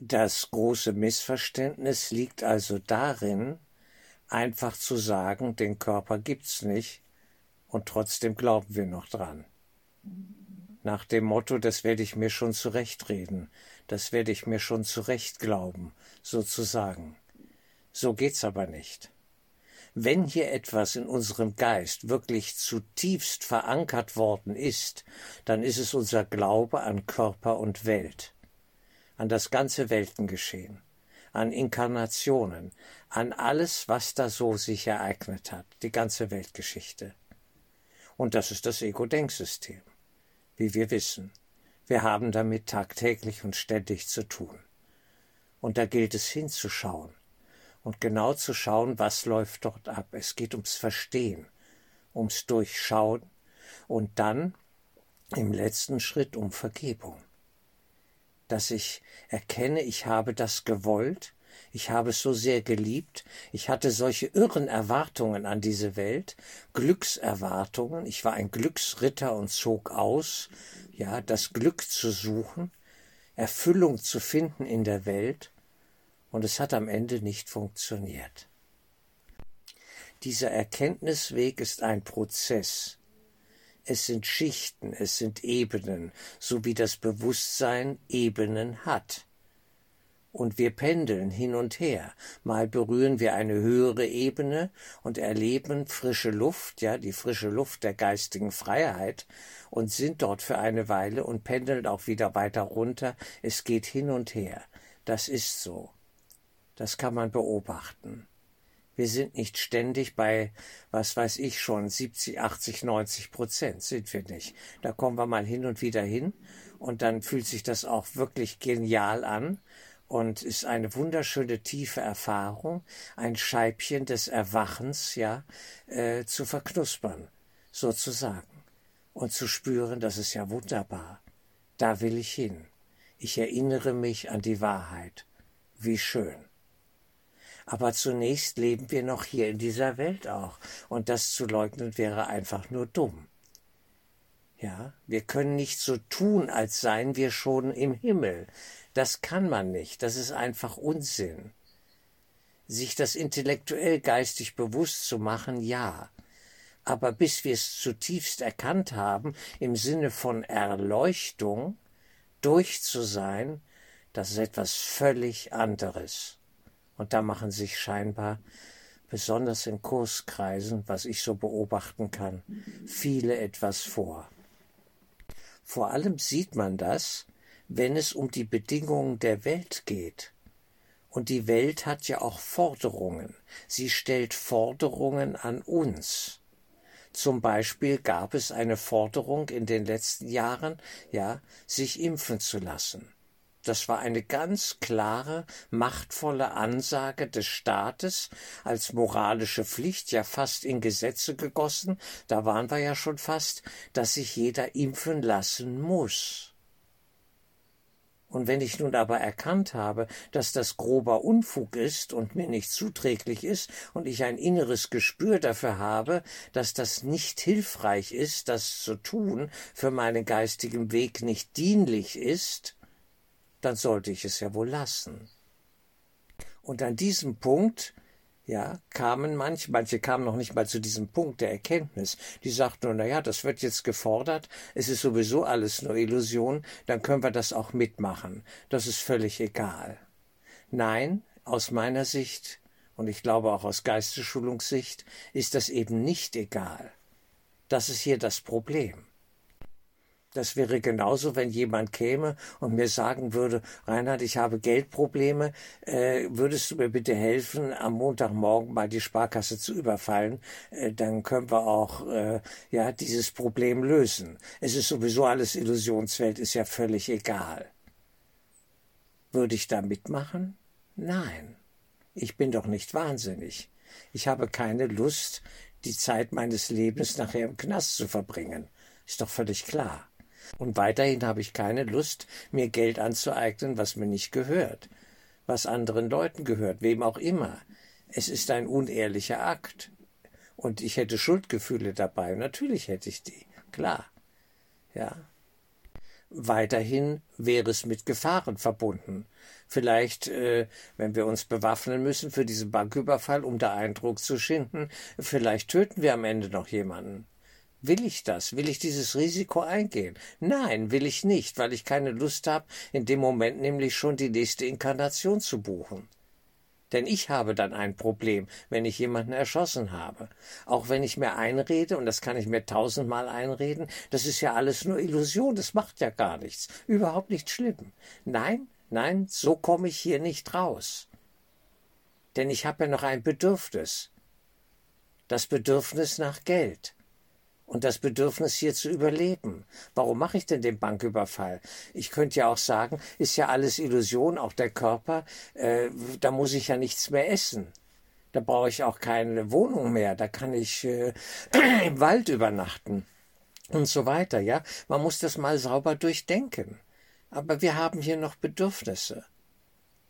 Das große Missverständnis liegt also darin, einfach zu sagen, den Körper gibt's nicht, und trotzdem glauben wir noch dran. Nach dem Motto, das werde ich mir schon zurechtreden, das werde ich mir schon zurecht glauben, sozusagen. So geht's aber nicht. Wenn hier etwas in unserem Geist wirklich zutiefst verankert worden ist, dann ist es unser Glaube an Körper und Welt, an das ganze Weltengeschehen, an Inkarnationen, an alles, was da so sich ereignet hat, die ganze Weltgeschichte. Und das ist das Ego-Denksystem, wie wir wissen. Wir haben damit tagtäglich und ständig zu tun. Und da gilt es hinzuschauen und genau zu schauen, was läuft dort ab. Es geht ums Verstehen, ums Durchschauen und dann im letzten Schritt um Vergebung. Dass ich erkenne, ich habe das gewollt, ich habe es so sehr geliebt, ich hatte solche irren Erwartungen an diese Welt, Glückserwartungen, ich war ein Glücksritter und zog aus, ja, das Glück zu suchen, Erfüllung zu finden in der Welt, und es hat am Ende nicht funktioniert. Dieser Erkenntnisweg ist ein Prozess. Es sind Schichten, es sind Ebenen, so wie das Bewusstsein Ebenen hat und wir pendeln hin und her. Mal berühren wir eine höhere Ebene und erleben frische Luft, ja, die frische Luft der geistigen Freiheit und sind dort für eine Weile und pendeln auch wieder weiter runter. Es geht hin und her. Das ist so. Das kann man beobachten. Wir sind nicht ständig bei, was weiß ich schon, 70, 80, 90 Prozent sind wir nicht. Da kommen wir mal hin und wieder hin und dann fühlt sich das auch wirklich genial an und ist eine wunderschöne tiefe Erfahrung, ein Scheibchen des Erwachens, ja, äh, zu verknuspern, sozusagen, und zu spüren, das ist ja wunderbar. Da will ich hin. Ich erinnere mich an die Wahrheit. Wie schön. Aber zunächst leben wir noch hier in dieser Welt auch, und das zu leugnen wäre einfach nur dumm. Ja, wir können nicht so tun, als seien wir schon im Himmel. Das kann man nicht, das ist einfach Unsinn. Sich das intellektuell geistig bewusst zu machen, ja. Aber bis wir es zutiefst erkannt haben, im Sinne von Erleuchtung, durch zu sein, das ist etwas völlig anderes. Und da machen sich scheinbar, besonders in Kurskreisen, was ich so beobachten kann, viele etwas vor. Vor allem sieht man das, wenn es um die Bedingungen der Welt geht. Und die Welt hat ja auch Forderungen. Sie stellt Forderungen an uns. Zum Beispiel gab es eine Forderung in den letzten Jahren, ja, sich impfen zu lassen. Das war eine ganz klare, machtvolle Ansage des Staates als moralische Pflicht, ja fast in Gesetze gegossen, da waren wir ja schon fast, dass sich jeder impfen lassen muss. Und wenn ich nun aber erkannt habe, dass das grober Unfug ist und mir nicht zuträglich ist und ich ein inneres Gespür dafür habe, dass das nicht hilfreich ist, das zu tun, für meinen geistigen Weg nicht dienlich ist, dann sollte ich es ja wohl lassen. Und an diesem Punkt ja, kamen manche, manche kamen noch nicht mal zu diesem Punkt der Erkenntnis. Die sagten nur, na ja, das wird jetzt gefordert, es ist sowieso alles nur Illusion, dann können wir das auch mitmachen. Das ist völlig egal. Nein, aus meiner Sicht und ich glaube auch aus Geistesschulungssicht ist das eben nicht egal. Das ist hier das Problem. Das wäre genauso, wenn jemand käme und mir sagen würde, Reinhard, ich habe Geldprobleme, äh, würdest du mir bitte helfen, am Montagmorgen mal die Sparkasse zu überfallen? Äh, dann können wir auch äh, ja dieses Problem lösen. Es ist sowieso alles Illusionswelt, ist ja völlig egal. Würde ich da mitmachen? Nein. Ich bin doch nicht wahnsinnig. Ich habe keine Lust, die Zeit meines Lebens nachher im Knast zu verbringen. Ist doch völlig klar. Und weiterhin habe ich keine Lust, mir Geld anzueignen, was mir nicht gehört, was anderen Leuten gehört, wem auch immer. Es ist ein unehrlicher Akt. Und ich hätte Schuldgefühle dabei. Natürlich hätte ich die. Klar. Ja. weiterhin wäre es mit Gefahren verbunden. Vielleicht, äh, wenn wir uns bewaffnen müssen für diesen Banküberfall, um da Eindruck zu schinden, vielleicht töten wir am Ende noch jemanden. Will ich das? Will ich dieses Risiko eingehen? Nein, will ich nicht, weil ich keine Lust habe, in dem Moment nämlich schon die nächste Inkarnation zu buchen. Denn ich habe dann ein Problem, wenn ich jemanden erschossen habe. Auch wenn ich mir einrede, und das kann ich mir tausendmal einreden, das ist ja alles nur Illusion, das macht ja gar nichts, überhaupt nicht schlimm. Nein, nein, so komme ich hier nicht raus. Denn ich habe ja noch ein Bedürfnis. Das Bedürfnis nach Geld und das Bedürfnis hier zu überleben. Warum mache ich denn den Banküberfall? Ich könnte ja auch sagen, ist ja alles Illusion, auch der Körper, äh, da muss ich ja nichts mehr essen. Da brauche ich auch keine Wohnung mehr, da kann ich äh, im Wald übernachten und so weiter, ja. Man muss das mal sauber durchdenken. Aber wir haben hier noch Bedürfnisse.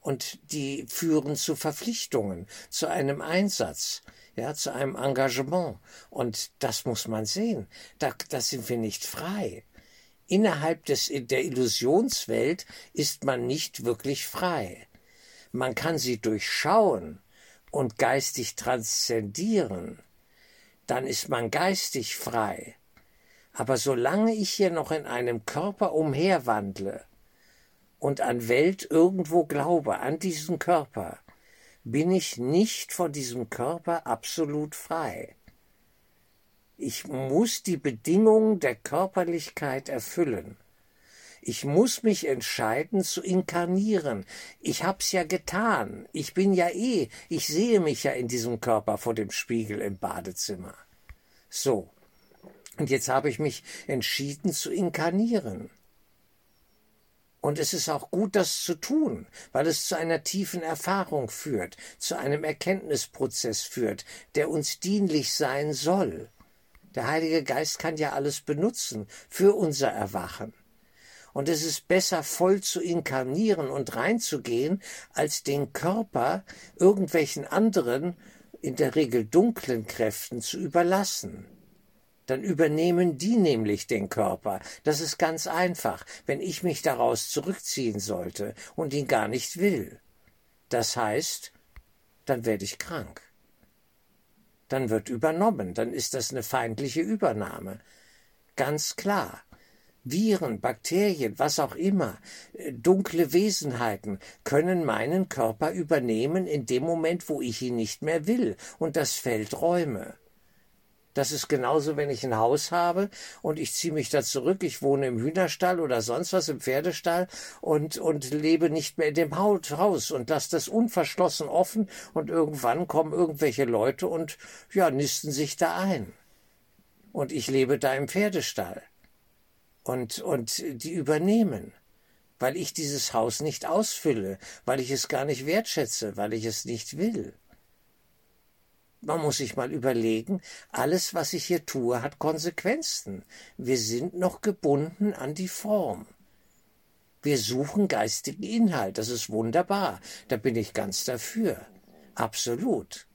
Und die führen zu Verpflichtungen, zu einem Einsatz ja, zu einem Engagement. Und das muss man sehen. Da, da sind wir nicht frei. Innerhalb des, der Illusionswelt ist man nicht wirklich frei. Man kann sie durchschauen und geistig transzendieren. Dann ist man geistig frei. Aber solange ich hier noch in einem Körper umherwandle und an Welt irgendwo glaube, an diesen Körper, bin ich nicht von diesem Körper absolut frei. Ich muss die Bedingungen der Körperlichkeit erfüllen. Ich muss mich entscheiden zu inkarnieren. Ich hab's ja getan. Ich bin ja eh, ich sehe mich ja in diesem Körper vor dem Spiegel im Badezimmer. So. Und jetzt habe ich mich entschieden zu inkarnieren. Und es ist auch gut, das zu tun, weil es zu einer tiefen Erfahrung führt, zu einem Erkenntnisprozess führt, der uns dienlich sein soll. Der Heilige Geist kann ja alles benutzen für unser Erwachen. Und es ist besser, voll zu inkarnieren und reinzugehen, als den Körper irgendwelchen anderen, in der Regel dunklen Kräften zu überlassen dann übernehmen die nämlich den Körper. Das ist ganz einfach, wenn ich mich daraus zurückziehen sollte und ihn gar nicht will. Das heißt, dann werde ich krank. Dann wird übernommen, dann ist das eine feindliche Übernahme. Ganz klar. Viren, Bakterien, was auch immer, äh, dunkle Wesenheiten können meinen Körper übernehmen in dem Moment, wo ich ihn nicht mehr will, und das fällt Räume. Das ist genauso, wenn ich ein Haus habe und ich ziehe mich da zurück, ich wohne im Hühnerstall oder sonst was im Pferdestall und, und lebe nicht mehr in dem Haus und lasse das unverschlossen offen und irgendwann kommen irgendwelche Leute und ja, nisten sich da ein. Und ich lebe da im Pferdestall. Und, und die übernehmen weil ich dieses Haus nicht ausfülle, weil ich es gar nicht wertschätze, weil ich es nicht will. Man muss sich mal überlegen, alles, was ich hier tue, hat Konsequenzen. Wir sind noch gebunden an die Form. Wir suchen geistigen Inhalt, das ist wunderbar, da bin ich ganz dafür. Absolut.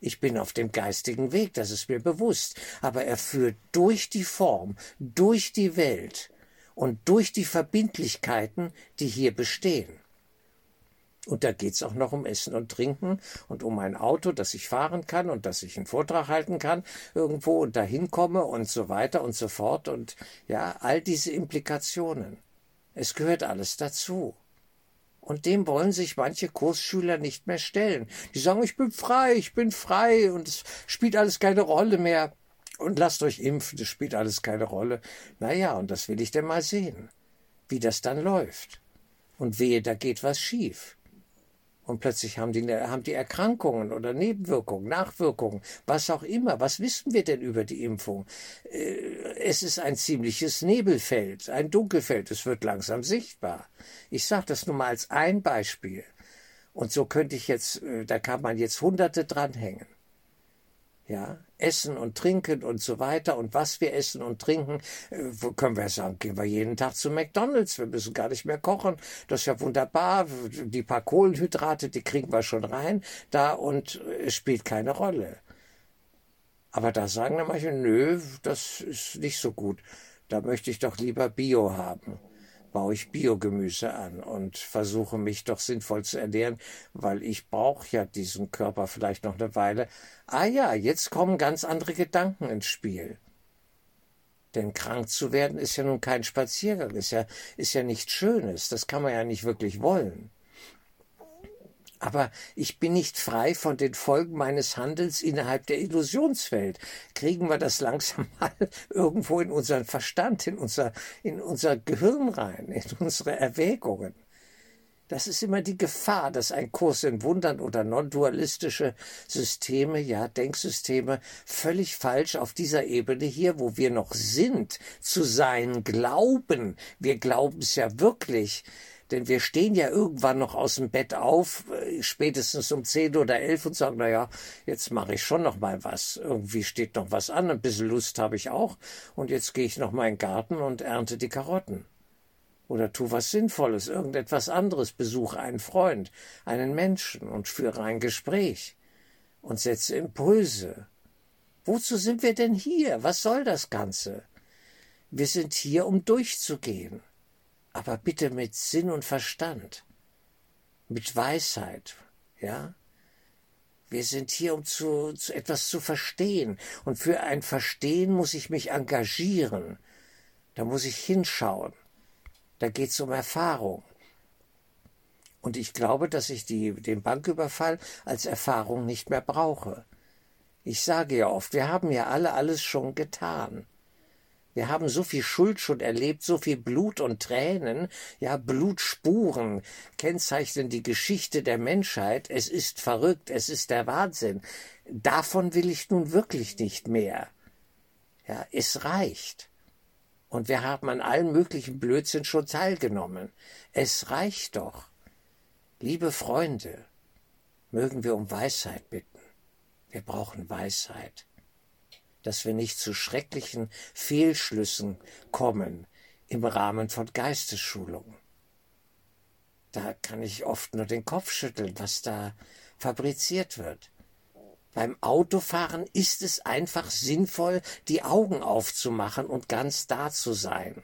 Ich bin auf dem geistigen Weg, das ist mir bewusst, aber er führt durch die Form, durch die Welt und durch die Verbindlichkeiten, die hier bestehen. Und da geht's auch noch um Essen und Trinken und um ein Auto, dass ich fahren kann und dass ich einen Vortrag halten kann irgendwo und dahin komme und so weiter und so fort und ja, all diese Implikationen. Es gehört alles dazu. Und dem wollen sich manche Kursschüler nicht mehr stellen. Die sagen, ich bin frei, ich bin frei und es spielt alles keine Rolle mehr. Und lasst euch impfen, es spielt alles keine Rolle. Naja, und das will ich denn mal sehen, wie das dann läuft. Und wehe, da geht was schief. Und plötzlich haben die, haben die Erkrankungen oder Nebenwirkungen, Nachwirkungen, was auch immer. Was wissen wir denn über die Impfung? Äh, es ist ein ziemliches Nebelfeld, ein Dunkelfeld. Es wird langsam sichtbar. Ich sage das nur mal als ein Beispiel. Und so könnte ich jetzt, äh, da kann man jetzt Hunderte dranhängen ja, Essen und Trinken und so weiter und was wir essen und trinken, äh, können wir sagen, gehen wir jeden Tag zu McDonalds, wir müssen gar nicht mehr kochen, das ist ja wunderbar, die paar Kohlenhydrate, die kriegen wir schon rein, da und es spielt keine Rolle. Aber da sagen dann manche, nö, das ist nicht so gut, da möchte ich doch lieber Bio haben. Baue ich Biogemüse an und versuche mich doch sinnvoll zu ernähren, weil ich brauche ja diesen Körper vielleicht noch eine Weile. Ah ja, jetzt kommen ganz andere Gedanken ins Spiel. Denn krank zu werden ist ja nun kein Spaziergang, ist ja, ist ja nichts Schönes, das kann man ja nicht wirklich wollen. Aber ich bin nicht frei von den Folgen meines Handelns innerhalb der Illusionswelt. Kriegen wir das langsam mal irgendwo in unseren Verstand, in unser, in unser Gehirn rein, in unsere Erwägungen. Das ist immer die Gefahr, dass ein Kurs in Wundern oder non-dualistische Systeme, ja, Denksysteme, völlig falsch auf dieser Ebene hier, wo wir noch sind, zu sein glauben. Wir glauben es ja wirklich denn wir stehen ja irgendwann noch aus dem Bett auf, äh, spätestens um zehn oder elf und sagen, na ja, jetzt mache ich schon noch mal was. Irgendwie steht noch was an, ein bisschen Lust habe ich auch. Und jetzt gehe ich noch mal in den Garten und ernte die Karotten. Oder tu was Sinnvolles, irgendetwas anderes, besuche einen Freund, einen Menschen und führe ein Gespräch und setze Impulse. Wozu sind wir denn hier? Was soll das Ganze? Wir sind hier, um durchzugehen aber bitte mit Sinn und Verstand, mit Weisheit, ja? Wir sind hier, um zu, zu etwas zu verstehen. Und für ein Verstehen muss ich mich engagieren. Da muss ich hinschauen. Da geht es um Erfahrung. Und ich glaube, dass ich die, den Banküberfall als Erfahrung nicht mehr brauche. Ich sage ja oft, wir haben ja alle alles schon getan. Wir haben so viel Schuld schon erlebt, so viel Blut und Tränen, ja Blutspuren kennzeichnen die Geschichte der Menschheit. Es ist verrückt, es ist der Wahnsinn. Davon will ich nun wirklich nicht mehr. Ja, es reicht. Und wir haben an allen möglichen Blödsinn schon teilgenommen. Es reicht doch. Liebe Freunde, mögen wir um Weisheit bitten. Wir brauchen Weisheit dass wir nicht zu schrecklichen Fehlschlüssen kommen im Rahmen von Geistesschulungen. Da kann ich oft nur den Kopf schütteln, was da fabriziert wird. Beim Autofahren ist es einfach sinnvoll, die Augen aufzumachen und ganz da zu sein.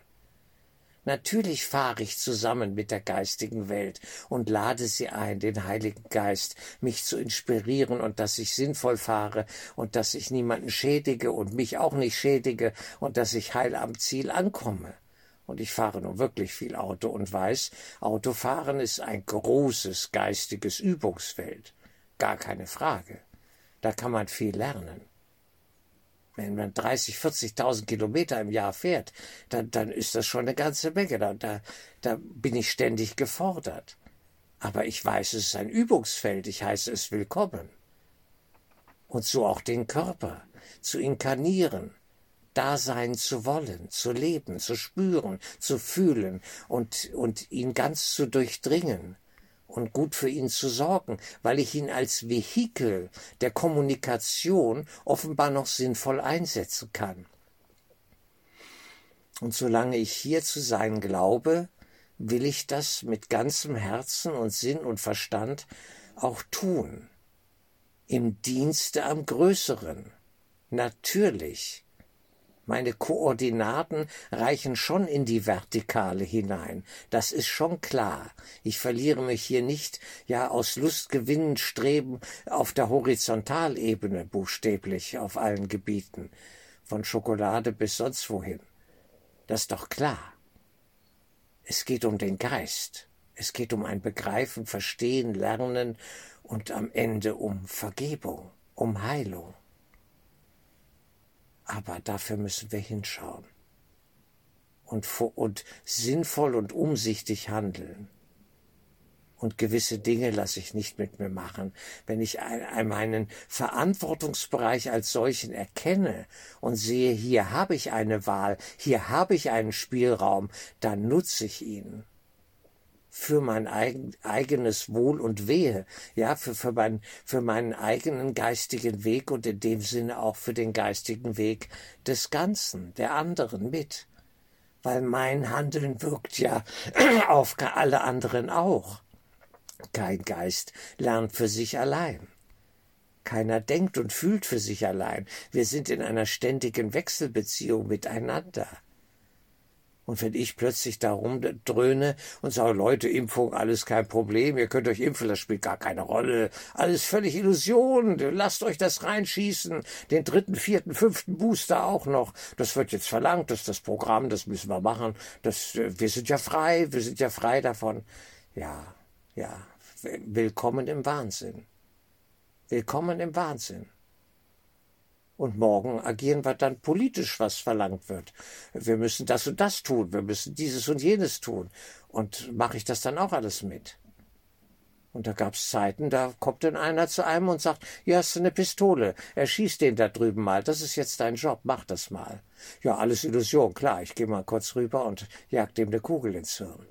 Natürlich fahre ich zusammen mit der geistigen Welt und lade sie ein, den Heiligen Geist, mich zu inspirieren und dass ich sinnvoll fahre und dass ich niemanden schädige und mich auch nicht schädige und dass ich heil am Ziel ankomme. Und ich fahre nun wirklich viel Auto und weiß, Autofahren ist ein großes geistiges Übungsfeld. Gar keine Frage. Da kann man viel lernen. Wenn man 30, 40.000 Kilometer im Jahr fährt, dann, dann ist das schon eine ganze Menge. Da, da, da bin ich ständig gefordert. Aber ich weiß, es ist ein Übungsfeld. Ich heiße es willkommen. Und so auch den Körper zu inkarnieren, da sein zu wollen, zu leben, zu spüren, zu fühlen und, und ihn ganz zu durchdringen und gut für ihn zu sorgen, weil ich ihn als Vehikel der Kommunikation offenbar noch sinnvoll einsetzen kann. Und solange ich hier zu sein glaube, will ich das mit ganzem Herzen und Sinn und Verstand auch tun. Im Dienste am Größeren. Natürlich meine Koordinaten reichen schon in die Vertikale hinein. Das ist schon klar. Ich verliere mich hier nicht, ja, aus Lustgewinnen streben auf der Horizontalebene, buchstäblich, auf allen Gebieten. Von Schokolade bis sonst wohin. Das ist doch klar. Es geht um den Geist. Es geht um ein Begreifen, Verstehen, Lernen und am Ende um Vergebung, um Heilung. Aber dafür müssen wir hinschauen und, und sinnvoll und umsichtig handeln. Und gewisse Dinge lasse ich nicht mit mir machen. Wenn ich meinen Verantwortungsbereich als solchen erkenne und sehe, hier habe ich eine Wahl, hier habe ich einen Spielraum, dann nutze ich ihn für mein eigen, eigenes Wohl und Wehe, ja, für, für, mein, für meinen eigenen geistigen Weg und in dem Sinne auch für den geistigen Weg des Ganzen, der anderen mit. Weil mein Handeln wirkt ja auf alle anderen auch. Kein Geist lernt für sich allein. Keiner denkt und fühlt für sich allein. Wir sind in einer ständigen Wechselbeziehung miteinander. Und wenn ich plötzlich darum dröhne und sage, Leute, Impfung, alles kein Problem, ihr könnt euch impfen, das spielt gar keine Rolle, alles völlig Illusion, lasst euch das reinschießen, den dritten, vierten, fünften Booster auch noch, das wird jetzt verlangt, das ist das Programm, das müssen wir machen, das, wir sind ja frei, wir sind ja frei davon. Ja, ja, willkommen im Wahnsinn. Willkommen im Wahnsinn. Und morgen agieren wir dann politisch, was verlangt wird. Wir müssen das und das tun, wir müssen dieses und jenes tun. Und mache ich das dann auch alles mit? Und da gab's Zeiten, da kommt dann einer zu einem und sagt, hier hast du eine Pistole, erschieß den da drüben mal, das ist jetzt dein Job, mach das mal. Ja, alles Illusion, klar, ich gehe mal kurz rüber und jag dem eine Kugel ins Hirn.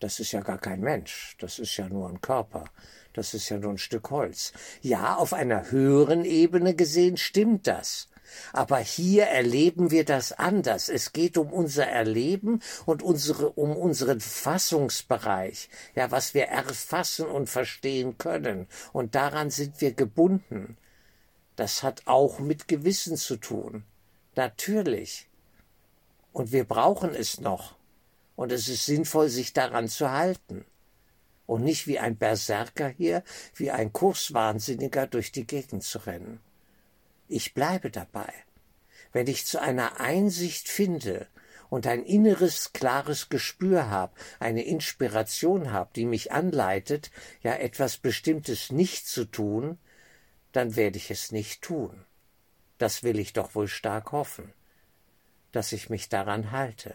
Das ist ja gar kein Mensch, das ist ja nur ein Körper. Das ist ja nur ein Stück Holz. Ja, auf einer höheren Ebene gesehen stimmt das. Aber hier erleben wir das anders. Es geht um unser Erleben und unsere, um unseren Fassungsbereich. Ja, was wir erfassen und verstehen können. Und daran sind wir gebunden. Das hat auch mit Gewissen zu tun. Natürlich. Und wir brauchen es noch. Und es ist sinnvoll, sich daran zu halten und nicht wie ein Berserker hier, wie ein Kurswahnsinniger durch die Gegend zu rennen. Ich bleibe dabei. Wenn ich zu einer Einsicht finde und ein inneres, klares Gespür habe, eine Inspiration habe, die mich anleitet, ja etwas Bestimmtes nicht zu tun, dann werde ich es nicht tun. Das will ich doch wohl stark hoffen, dass ich mich daran halte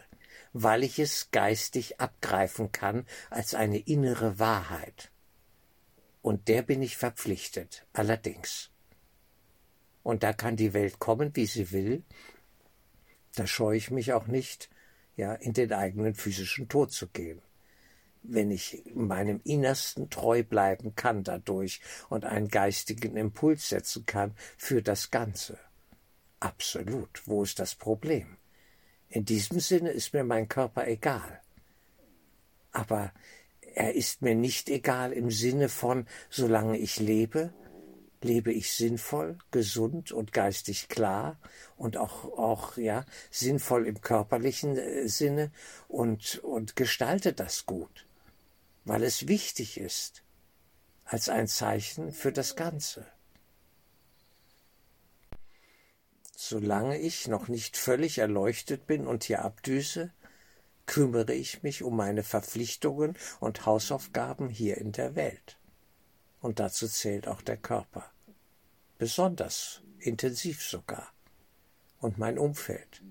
weil ich es geistig abgreifen kann als eine innere Wahrheit. Und der bin ich verpflichtet, allerdings. Und da kann die Welt kommen, wie sie will, da scheue ich mich auch nicht, ja, in den eigenen physischen Tod zu gehen. Wenn ich meinem Innersten treu bleiben kann dadurch und einen geistigen Impuls setzen kann für das Ganze. Absolut. Wo ist das Problem? In diesem Sinne ist mir mein Körper egal. Aber er ist mir nicht egal im Sinne von, solange ich lebe, lebe ich sinnvoll, gesund und geistig klar und auch, auch, ja, sinnvoll im körperlichen äh, Sinne und, und gestalte das gut, weil es wichtig ist, als ein Zeichen für das Ganze. Solange ich noch nicht völlig erleuchtet bin und hier abdüse, kümmere ich mich um meine Verpflichtungen und Hausaufgaben hier in der Welt. Und dazu zählt auch der Körper. Besonders intensiv sogar. Und mein Umfeld.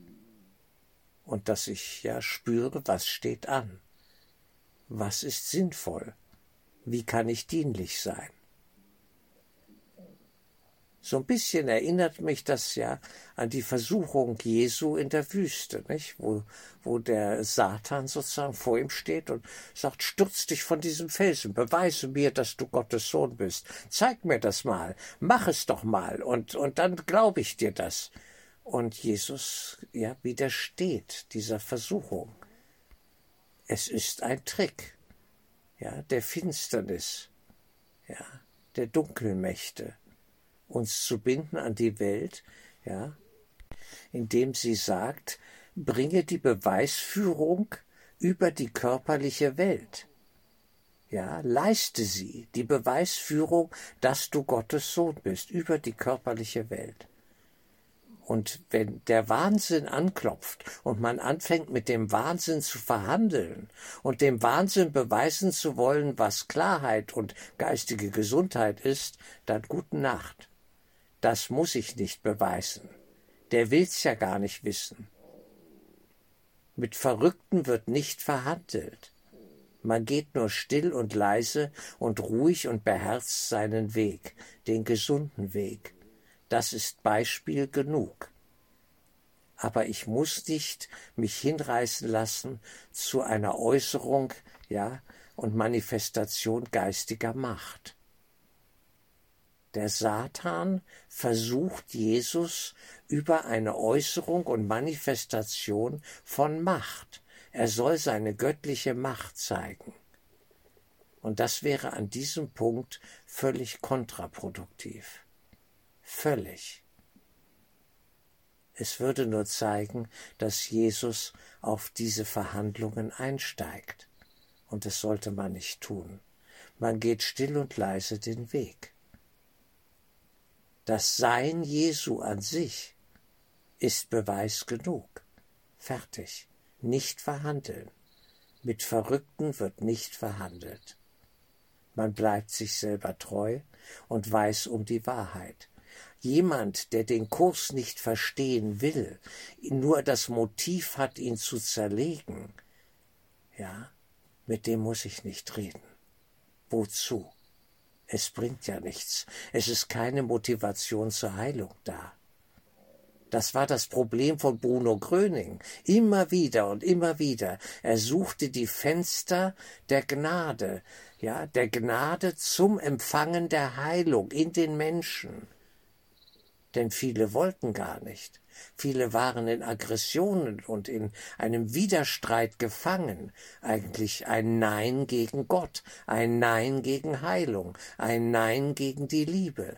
Und dass ich ja spüre, was steht an. Was ist sinnvoll? Wie kann ich dienlich sein? So ein bisschen erinnert mich das ja an die Versuchung Jesu in der Wüste, nicht? Wo, wo der Satan sozusagen vor ihm steht und sagt, stürz dich von diesem Felsen, beweise mir, dass du Gottes Sohn bist. Zeig mir das mal, mach es doch mal und, und dann glaube ich dir das. Und Jesus, ja, widersteht dieser Versuchung. Es ist ein Trick, ja, der Finsternis, ja, der Dunkelmächte uns zu binden an die Welt, ja, indem sie sagt, bringe die Beweisführung über die körperliche Welt. Ja, leiste sie, die Beweisführung, dass du Gottes Sohn bist, über die körperliche Welt. Und wenn der Wahnsinn anklopft und man anfängt mit dem Wahnsinn zu verhandeln und dem Wahnsinn beweisen zu wollen, was Klarheit und geistige Gesundheit ist, dann gute Nacht. Das muss ich nicht beweisen. Der will's ja gar nicht wissen. Mit Verrückten wird nicht verhandelt. Man geht nur still und leise und ruhig und beherzt seinen Weg, den gesunden Weg. Das ist Beispiel genug. Aber ich muss nicht mich hinreißen lassen zu einer Äußerung, ja, und Manifestation geistiger Macht. Der Satan versucht Jesus über eine Äußerung und Manifestation von Macht. Er soll seine göttliche Macht zeigen. Und das wäre an diesem Punkt völlig kontraproduktiv. Völlig. Es würde nur zeigen, dass Jesus auf diese Verhandlungen einsteigt. Und das sollte man nicht tun. Man geht still und leise den Weg. Das Sein Jesu an sich ist Beweis genug. Fertig. Nicht verhandeln. Mit Verrückten wird nicht verhandelt. Man bleibt sich selber treu und weiß um die Wahrheit. Jemand, der den Kurs nicht verstehen will, nur das Motiv hat, ihn zu zerlegen, ja, mit dem muss ich nicht reden. Wozu? Es bringt ja nichts. Es ist keine Motivation zur Heilung da. Das war das Problem von Bruno Gröning. Immer wieder und immer wieder. Er suchte die Fenster der Gnade, ja, der Gnade zum Empfangen der Heilung in den Menschen. Denn viele wollten gar nicht. Viele waren in Aggressionen und in einem Widerstreit gefangen. Eigentlich ein Nein gegen Gott, ein Nein gegen Heilung, ein Nein gegen die Liebe.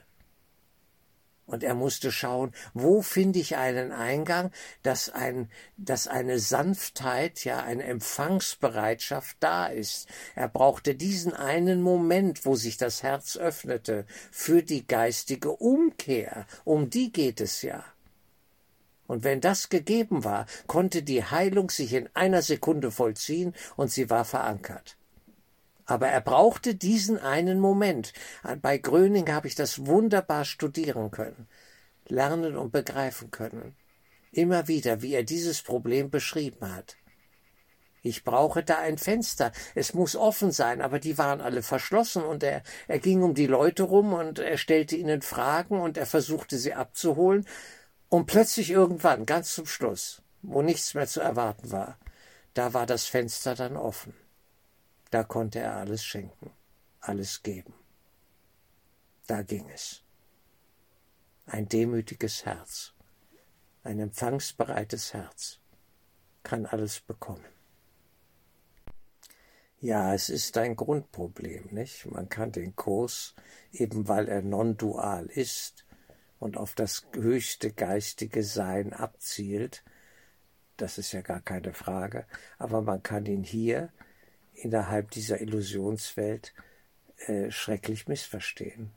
Und er musste schauen, wo finde ich einen Eingang, dass ein, dass eine Sanftheit, ja, eine Empfangsbereitschaft da ist. Er brauchte diesen einen Moment, wo sich das Herz öffnete für die geistige Umkehr. Um die geht es ja. Und wenn das gegeben war, konnte die Heilung sich in einer Sekunde vollziehen und sie war verankert. Aber er brauchte diesen einen Moment. Bei Gröning habe ich das wunderbar studieren können, lernen und begreifen können. Immer wieder, wie er dieses Problem beschrieben hat. Ich brauche da ein Fenster. Es muss offen sein, aber die waren alle verschlossen und er, er ging um die Leute rum und er stellte ihnen Fragen und er versuchte sie abzuholen. Und plötzlich irgendwann, ganz zum Schluss, wo nichts mehr zu erwarten war, da war das Fenster dann offen. Da konnte er alles schenken, alles geben. Da ging es. Ein demütiges Herz, ein empfangsbereites Herz kann alles bekommen. Ja, es ist ein Grundproblem, nicht? Man kann den Kurs, eben weil er non-dual ist und auf das höchste geistige Sein abzielt, das ist ja gar keine Frage, aber man kann ihn hier innerhalb dieser Illusionswelt äh, schrecklich missverstehen.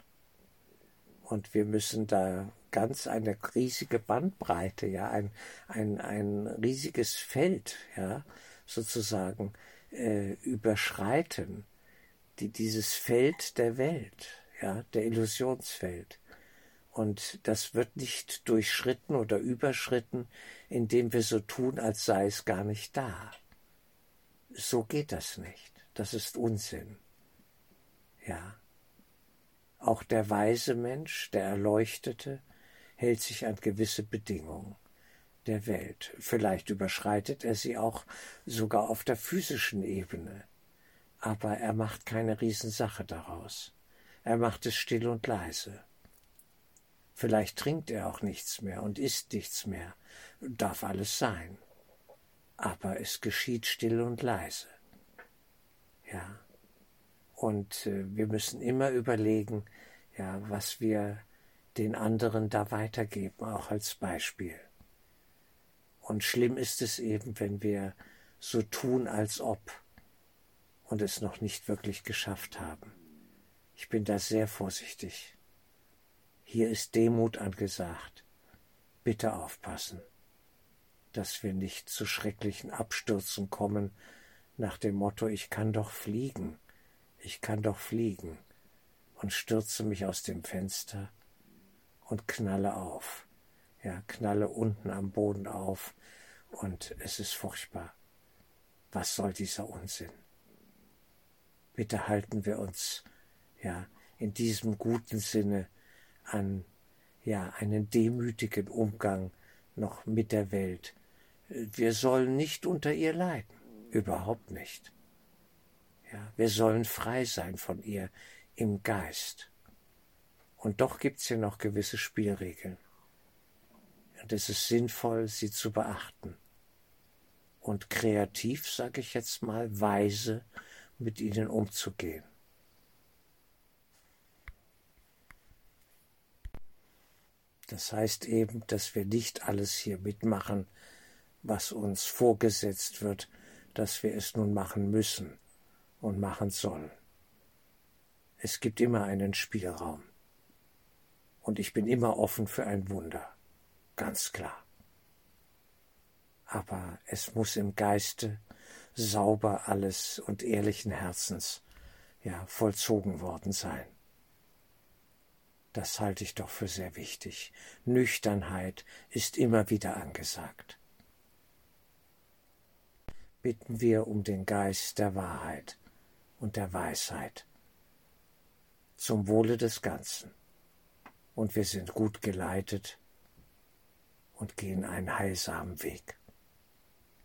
Und wir müssen da ganz eine riesige Bandbreite, ja, ein, ein, ein riesiges Feld, ja, sozusagen äh, überschreiten, die, dieses Feld der Welt, ja, der Illusionswelt. Und das wird nicht durchschritten oder überschritten, indem wir so tun, als sei es gar nicht da so geht das nicht. Das ist Unsinn. Ja. Auch der weise Mensch, der Erleuchtete, hält sich an gewisse Bedingungen der Welt. Vielleicht überschreitet er sie auch sogar auf der physischen Ebene. Aber er macht keine Riesensache daraus. Er macht es still und leise. Vielleicht trinkt er auch nichts mehr und isst nichts mehr. Darf alles sein aber es geschieht still und leise. Ja. Und äh, wir müssen immer überlegen, ja, was wir den anderen da weitergeben, auch als Beispiel. Und schlimm ist es eben, wenn wir so tun, als ob und es noch nicht wirklich geschafft haben. Ich bin da sehr vorsichtig. Hier ist Demut angesagt. Bitte aufpassen dass wir nicht zu schrecklichen Abstürzen kommen, nach dem Motto Ich kann doch fliegen, ich kann doch fliegen, und stürze mich aus dem Fenster und knalle auf, ja, knalle unten am Boden auf, und es ist furchtbar. Was soll dieser Unsinn? Bitte halten wir uns, ja, in diesem guten Sinne an, ja, einen demütigen Umgang noch mit der Welt, wir sollen nicht unter ihr leiden, überhaupt nicht. Ja, wir sollen frei sein von ihr im Geist. Und doch gibt's hier noch gewisse Spielregeln. Und es ist sinnvoll, sie zu beachten. Und kreativ, sage ich jetzt mal, weise mit ihnen umzugehen. Das heißt eben, dass wir nicht alles hier mitmachen, was uns vorgesetzt wird, dass wir es nun machen müssen und machen sollen. Es gibt immer einen Spielraum. Und ich bin immer offen für ein Wunder. Ganz klar. Aber es muss im Geiste sauber alles und ehrlichen Herzens ja vollzogen worden sein. Das halte ich doch für sehr wichtig. Nüchternheit ist immer wieder angesagt. Bitten wir um den Geist der Wahrheit und der Weisheit zum Wohle des Ganzen. Und wir sind gut geleitet und gehen einen heilsamen Weg.